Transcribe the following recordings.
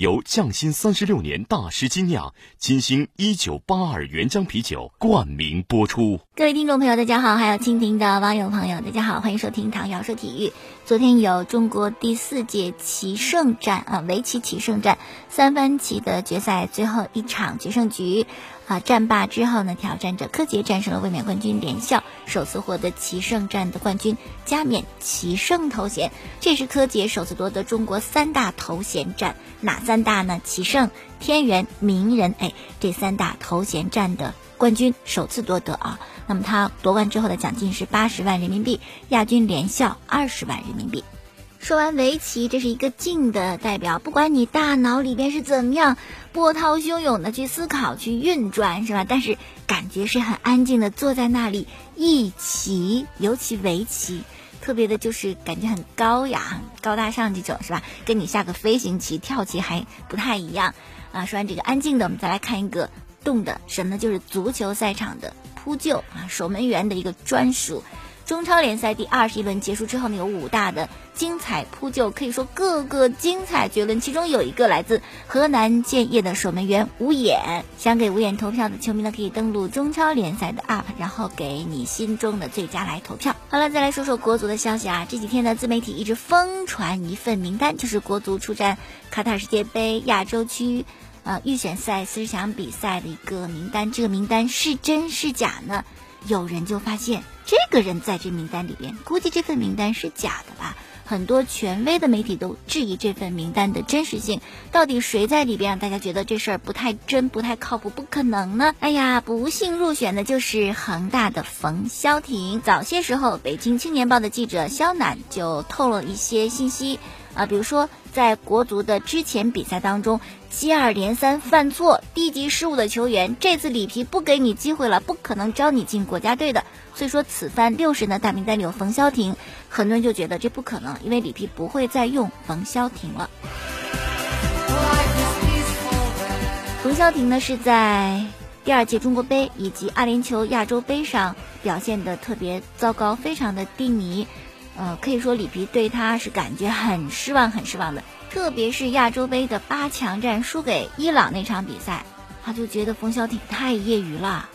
由匠心三十六年大师精酿金星一九八二原浆啤酒冠名播出。各位听众朋友，大家好；还有蜻蜓的网友朋友，大家好，欢迎收听唐瑶说体育。昨天有中国第四届棋圣战啊，围棋棋圣战三番棋的决赛最后一场决胜局。啊，战罢之后呢，挑战者柯洁战胜了卫冕冠军连笑，首次获得棋圣战的冠军，加冕棋圣头衔。这是柯洁首次夺得中国三大头衔战，哪三大呢？棋圣、天元、名人，哎，这三大头衔战的冠军首次夺得啊。那么他夺完之后的奖金是八十万人民币，亚军连笑二十万人民币。说完围棋，这是一个静的代表。不管你大脑里边是怎么样波涛汹涌的去思考、去运转，是吧？但是感觉是很安静的坐在那里一棋，尤其围棋，特别的就是感觉很高雅、很高大上这种，是吧？跟你下个飞行棋、跳棋还不太一样啊。说完这个安静的，我们再来看一个动的，什么？就是足球赛场的扑救啊，守门员的一个专属。中超联赛第二十一轮结束之后呢，有五大的精彩扑救，可以说个个精彩绝伦。其中有一个来自河南建业的守门员吴眼，想给吴眼投票的球迷呢，可以登录中超联赛的 UP，然后给你心中的最佳来投票。好了，再来说说国足的消息啊，这几天呢，自媒体一直疯传一份名单，就是国足出战卡塔尔世界杯亚洲区呃预选赛四十强比赛的一个名单。这个名单是真是假呢？有人就发现。这个人在这名单里边，估计这份名单是假的吧？很多权威的媒体都质疑这份名单的真实性，到底谁在里边？让大家觉得这事儿不太真，不太靠谱，不可能呢？哎呀，不幸入选的就是恒大的冯潇霆。早些时候，北京青年报的记者肖楠就透露一些信息。啊，比如说在国足的之前比赛当中，接二连三犯错、低级失误的球员，这次里皮不给你机会了，不可能招你进国家队的。所以说，此番六十人的大名单里有冯潇霆，很多人就觉得这不可能，因为里皮不会再用冯潇霆了。冯潇霆呢是在第二届中国杯以及阿联酋亚洲杯上表现的特别糟糕，非常的低迷。呃，可以说里皮对他是感觉很失望，很失望的。特别是亚洲杯的八强战输给伊朗那场比赛，他就觉得冯潇霆太业余了。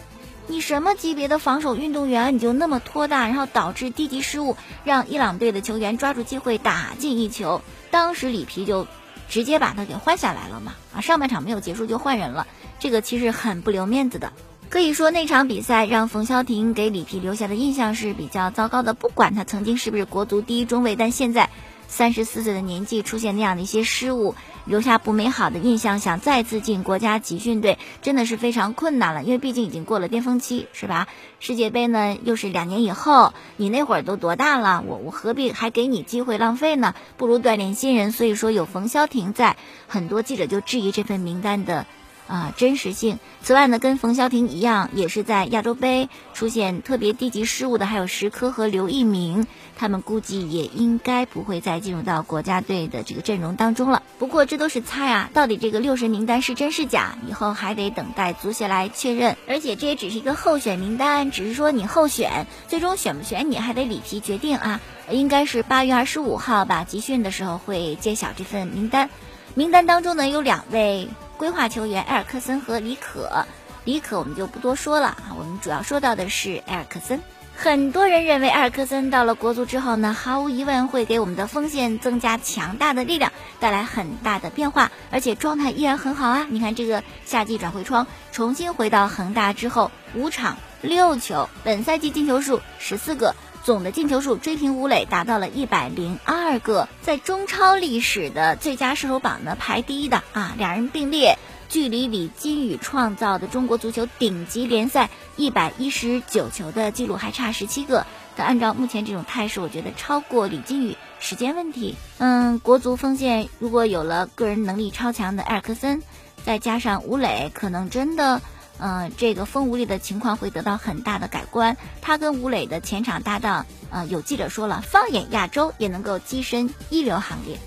你什么级别的防守运动员，你就那么拖大，然后导致低级失误，让伊朗队的球员抓住机会打进一球。当时里皮就直接把他给换下来了嘛，啊，上半场没有结束就换人了，这个其实很不留面子的。可以说那场比赛让冯潇霆给里皮留下的印象是比较糟糕的。不管他曾经是不是国足第一中卫，但现在三十四岁的年纪出现那样的一些失误，留下不美好的印象，想再次进国家集训队真的是非常困难了。因为毕竟已经过了巅峰期，是吧？世界杯呢又是两年以后，你那会儿都多大了？我我何必还给你机会浪费呢？不如锻炼新人。所以说有冯潇霆在，很多记者就质疑这份名单的。啊，真实性。此外呢，跟冯潇霆一样，也是在亚洲杯出现特别低级失误的，还有石科和刘一鸣，他们估计也应该不会再进入到国家队的这个阵容当中了。不过这都是猜啊，到底这个六十名单是真是假，以后还得等待足协来确认。而且这也只是一个候选名单，只是说你候选，最终选不选你还得里皮决定啊。应该是八月二十五号吧，集训的时候会揭晓这份名单。名单当中呢有两位。规划球员埃尔克森和李可，李可我们就不多说了啊，我们主要说到的是埃尔克森。很多人认为埃尔克森到了国足之后呢，毫无疑问会给我们的锋线增加强大的力量，带来很大的变化，而且状态依然很好啊。你看这个夏季转会窗重新回到恒大之后，五场六球，本赛季进球数十四个。总的进球数追平吴磊，达到了一百零二个，在中超历史的最佳射手榜呢排第一的啊，两人并列，距离李金羽创造的中国足球顶级联赛一百一十九球的记录还差十七个。但按照目前这种态势，我觉得超过李金羽时间问题。嗯，国足锋线如果有了个人能力超强的埃尔克森，再加上吴磊，可能真的。嗯，这个锋无力的情况会得到很大的改观。他跟吴磊的前场搭档，呃，有记者说了，放眼亚洲也能够跻身一流行列。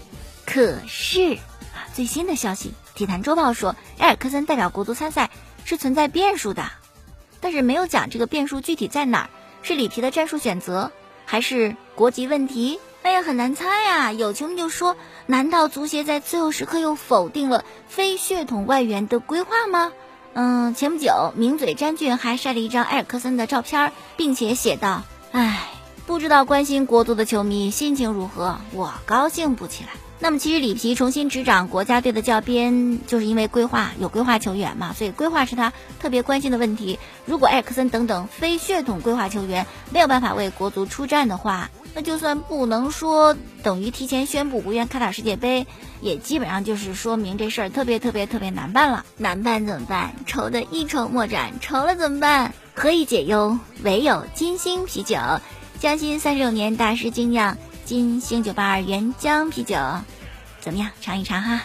可是，最新的消息，体坛周报说，埃尔克森代表国足参赛是存在变数的，但是没有讲这个变数具体在哪儿，是里皮的战术选择，还是国籍问题？哎呀，很难猜呀。有球迷就说，难道足协在最后时刻又否定了非血统外援的规划吗？嗯，前不久，名嘴詹俊还晒了一张埃尔克森的照片，并且写道：“唉，不知道关心国足的球迷心情如何，我高兴不起来。”那么，其实里皮重新执掌国家队的教鞭，就是因为规划有规划球员嘛，所以规划是他特别关心的问题。如果埃尔克森等等非血统规划球员没有办法为国足出战的话，那就算不能说等于提前宣布无缘开打世界杯，也基本上就是说明这事儿特别特别特别难办了。难办怎么办？愁的一筹莫展。愁了怎么办？何以解忧？唯有金星啤酒。江心三十六年大师精酿金星九八二原浆啤酒，怎么样？尝一尝哈。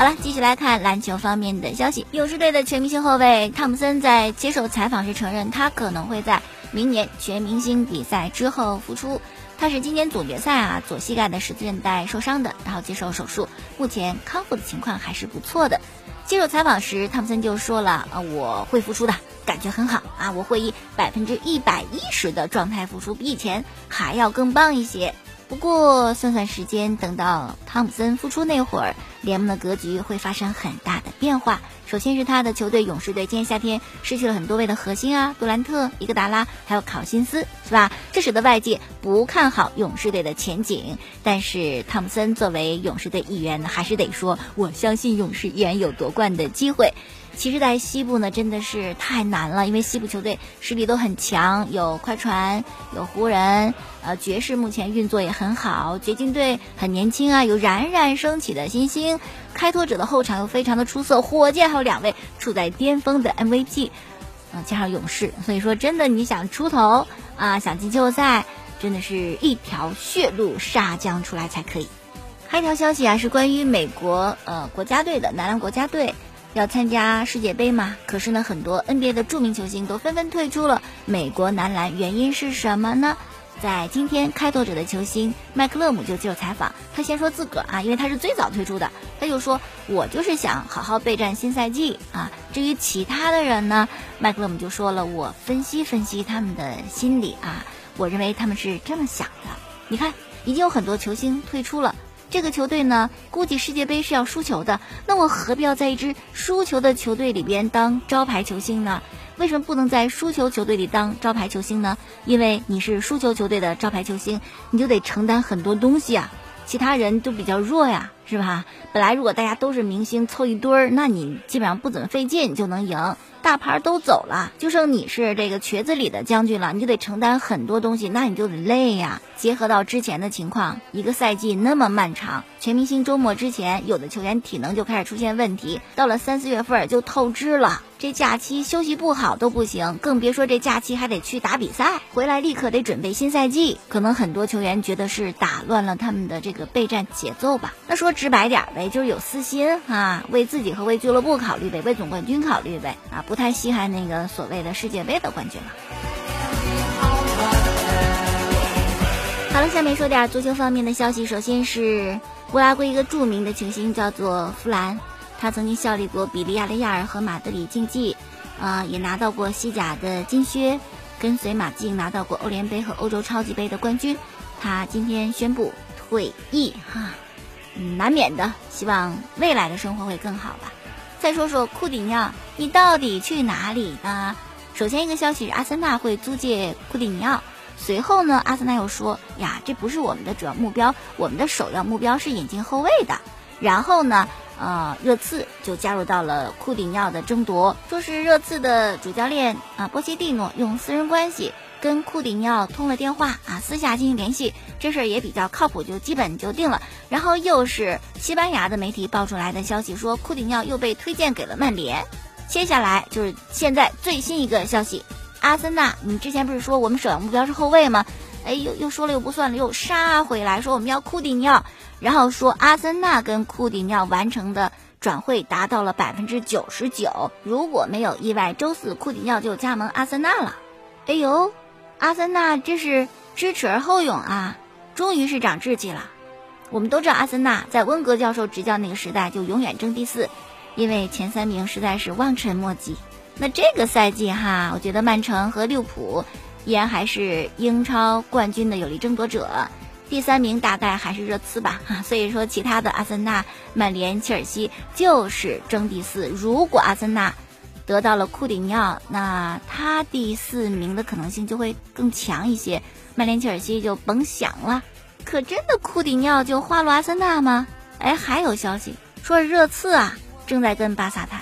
好了，继续来看篮球方面的消息。勇士队的全明星后卫汤普森在接受采访时承认，他可能会在明年全明星比赛之后复出。他是今年总决赛啊左膝盖的十字韧带受伤的，然后接受手术，目前康复的情况还是不错的。接受采访时，汤普森就说了：“啊，我会复出的，感觉很好啊，我会以百分之一百一十的状态复出，比以前还要更棒一些。”不过算算时间，等到汤普森复出那会儿，联盟的格局会发生很大的变化。首先是他的球队勇士队，今年夏天失去了很多位的核心啊，杜兰特、伊戈达拉还有考辛斯，是吧？这使得外界不看好勇士队的前景。但是汤普森作为勇士队一员，还是得说，我相信勇士依然有夺冠的机会。其实，在西部呢，真的是太难了，因为西部球队实力都很强，有快船，有湖人，呃，爵士目前运作也很好，掘金队很年轻啊，有冉冉升起的新星，开拓者的后场又非常的出色，火箭还有两位处在巅峰的 MVP，嗯，加上勇士，所以说真的你想出头啊，想进季后赛，真的是一条血路杀将出来才可以。还有一条消息啊，是关于美国呃国家队的男篮国家队。要参加世界杯嘛？可是呢，很多 NBA 的著名球星都纷纷退出了美国男篮，原因是什么呢？在今天，开拓者的球星麦克勒姆就接受采访，他先说自个儿啊，因为他是最早退出的，他就说：“我就是想好好备战新赛季啊。”至于其他的人呢，麦克勒姆就说了：“我分析分析他们的心理啊，我认为他们是这么想的。你看，已经有很多球星退出了。”这个球队呢，估计世界杯是要输球的。那我何必要在一支输球的球队里边当招牌球星呢？为什么不能在输球球队里当招牌球星呢？因为你是输球球队的招牌球星，你就得承担很多东西啊，其他人都比较弱呀，是吧？本来如果大家都是明星凑一堆儿，那你基本上不怎么费劲就能赢。大牌都走了，就剩你是这个瘸子里的将军了，你就得承担很多东西，那你就得累呀。结合到之前的情况，一个赛季那么漫长，全明星周末之前，有的球员体能就开始出现问题，到了三四月份就透支了。这假期休息不好都不行，更别说这假期还得去打比赛，回来立刻得准备新赛季。可能很多球员觉得是打乱了他们的这个备战节奏吧。那说直白点呗，就是有私心啊，为自己和为俱乐部考虑呗，为总冠军考虑呗，啊，不太稀罕那个所谓的世界杯的冠军了。好了，下面说点足球方面的消息。首先是乌拉圭一个著名的球星叫做弗兰。他曾经效力过比利亚雷亚尔和马德里竞技，啊，也拿到过西甲的金靴，跟随马竞拿到过欧联杯和欧洲超级杯的冠军。他今天宣布退役，哈，嗯，难免的，希望未来的生活会更好吧。再说说库蒂尼奥，你到底去哪里呢？首先一个消息是阿森纳会租借库蒂尼奥，随后呢，阿森纳又说呀，这不是我们的主要目标，我们的首要目标是引进后卫的。然后呢？呃，热刺就加入到了库蒂尼奥的争夺，说是热刺的主教练啊波切蒂诺用私人关系跟库蒂尼奥通了电话啊，私下进行联系，这事儿也比较靠谱，就基本就定了。然后又是西班牙的媒体爆出来的消息，说库蒂尼奥又被推荐给了曼联。接下来就是现在最新一个消息，阿森纳，你之前不是说我们首要目标是后卫吗？哎，又又说了又不算了，又杀回来，说我们要库蒂尼奥。然后说阿森纳跟库蒂尼奥完成的转会达到了百分之九十九。如果没有意外，周四库蒂尼奥就加盟阿森纳了。哎呦，阿森纳这是知耻而后勇啊！终于是长志气了。我们都知道，阿森纳在温格教授执教那个时代就永远争第四，因为前三名实在是望尘莫及。那这个赛季哈，我觉得曼城和利物浦依然还是英超冠军的有力争夺者，第三名大概还是热刺吧。哈，所以说其他的阿森纳、曼联、切尔西就是争第四。如果阿森纳得到了库蒂尼奥，那他第四名的可能性就会更强一些。曼联、切尔西就甭想了。可真的库蒂尼奥就花落阿森纳吗？哎，还有消息说热刺啊正在跟巴萨谈，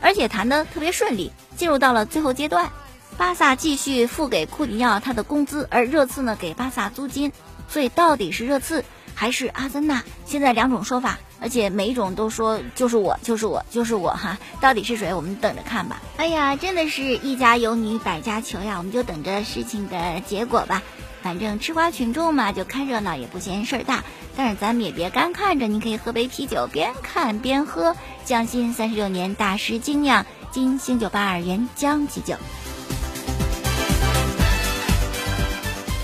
而且谈的特别顺利，进入到了最后阶段。巴萨继续付给库蒂尼奥他的工资，而热刺呢给巴萨租金。所以到底是热刺还是阿森纳？现在两种说法，而且每一种都说就是我，就是我，就是我哈。到底是谁？我们等着看吧。哎呀，真的是一家有女百家求呀，我们就等着事情的结果吧。反正吃瓜群众嘛，就看热闹也不嫌事儿大。但是咱们也别干看着，你可以喝杯啤酒，边看边喝。匠心三十六年大师精酿金星九八二原浆啤酒。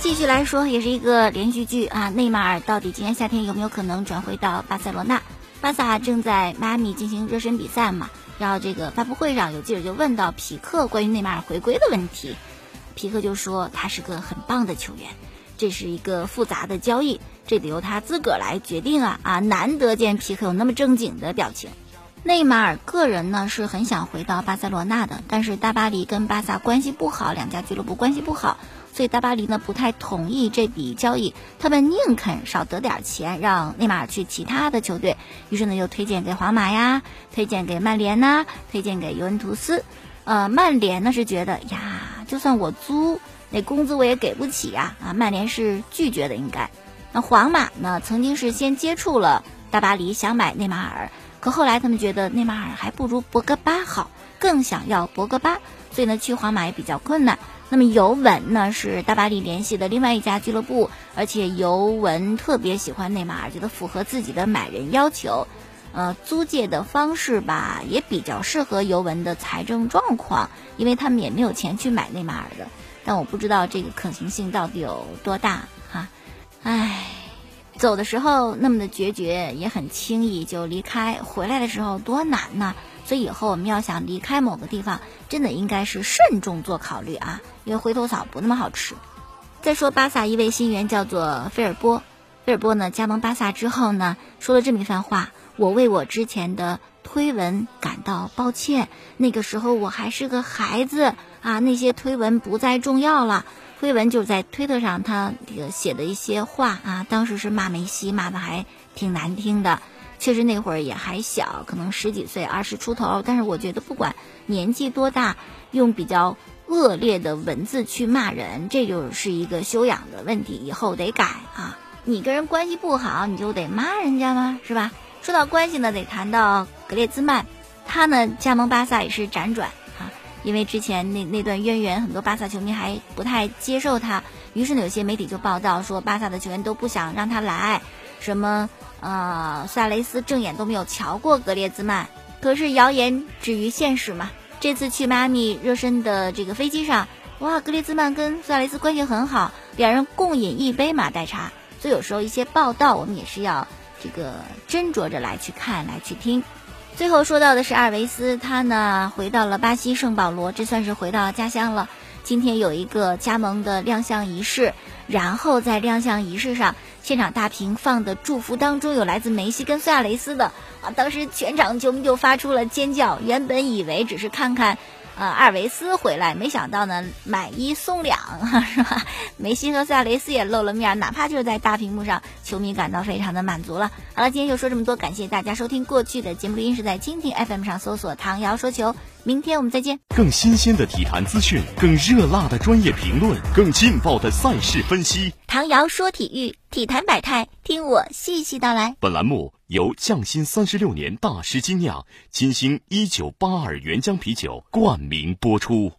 继续来说，也是一个连续剧啊。内马尔到底今年夏天有没有可能转回到巴塞罗那？巴萨正在迈阿密进行热身比赛嘛。然后这个发布会上，有记者就问到皮克关于内马尔回归的问题。皮克就说他是个很棒的球员，这是一个复杂的交易，这得由他自个儿来决定啊啊！难得见皮克有那么正经的表情。内马尔个人呢是很想回到巴塞罗那的，但是大巴黎跟巴萨关系不好，两家俱乐部关系不好，所以大巴黎呢不太同意这笔交易，他们宁肯少得点钱，让内马尔去其他的球队。于是呢又推荐给皇马呀，推荐给曼联呐，推荐给尤文图斯。呃，曼联呢是觉得呀，就算我租，那工资我也给不起呀。啊，曼联是拒绝的，应该。那皇马呢，曾经是先接触了大巴黎，想买内马尔，可后来他们觉得内马尔还不如博格巴好，更想要博格巴，所以呢，去皇马也比较困难。那么尤文呢，是大巴黎联系的另外一家俱乐部，而且尤文特别喜欢内马尔，觉得符合自己的买人要求。呃，租借的方式吧，也比较适合尤文的财政状况，因为他们也没有钱去买内马尔的。但我不知道这个可行性到底有多大哈。唉，走的时候那么的决绝，也很轻易就离开；回来的时候多难呢。所以以后我们要想离开某个地方，真的应该是慎重做考虑啊，因为回头草不那么好吃。再说巴萨一位新员叫做菲尔波，菲尔波呢加盟巴萨之后呢，说了这么一番话。我为我之前的推文感到抱歉。那个时候我还是个孩子啊，那些推文不再重要了。推文就是在推特上他这个写的一些话啊，当时是骂梅西，骂的还挺难听的。确实那会儿也还小，可能十几岁、二十出头。但是我觉得不管年纪多大，用比较恶劣的文字去骂人，这就是一个修养的问题，以后得改啊。你跟人关系不好，你就得骂人家吗？是吧？说到关系呢，得谈到格列兹曼，他呢加盟巴萨也是辗转，因为之前那那段渊源，很多巴萨球迷还不太接受他，于是呢有些媒体就报道说巴萨的球员都不想让他来，什么呃萨雷斯正眼都没有瞧过格列兹曼，可是谣言止于现实嘛，这次去迈阿密热身的这个飞机上，哇，格列兹曼跟萨雷斯关系很好，两人共饮一杯马黛茶，所以有时候一些报道我们也是要。这个斟酌着来去看，来去听。最后说到的是阿尔维斯，他呢回到了巴西圣保罗，这算是回到家乡了。今天有一个加盟的亮相仪式，然后在亮相仪式上，现场大屏放的祝福当中有来自梅西跟苏亚雷斯的啊，当时全场球迷就发出了尖叫。原本以为只是看看。呃，阿尔维斯回来，没想到呢，买一送两，是吧？梅西和苏亚雷斯也露了面，哪怕就是在大屏幕上，球迷感到非常的满足了。好了，今天就说这么多，感谢大家收听过去的节目录音是在蜻蜓 FM 上搜索“唐瑶说球”，明天我们再见。更新鲜的体坛资讯，更热辣的专业评论，更劲爆的赛事分析。唐瑶说体育，体坛百态，听我细细道来。本栏目由匠心三十六年大师精酿金星一九八二原浆啤酒冠名播出。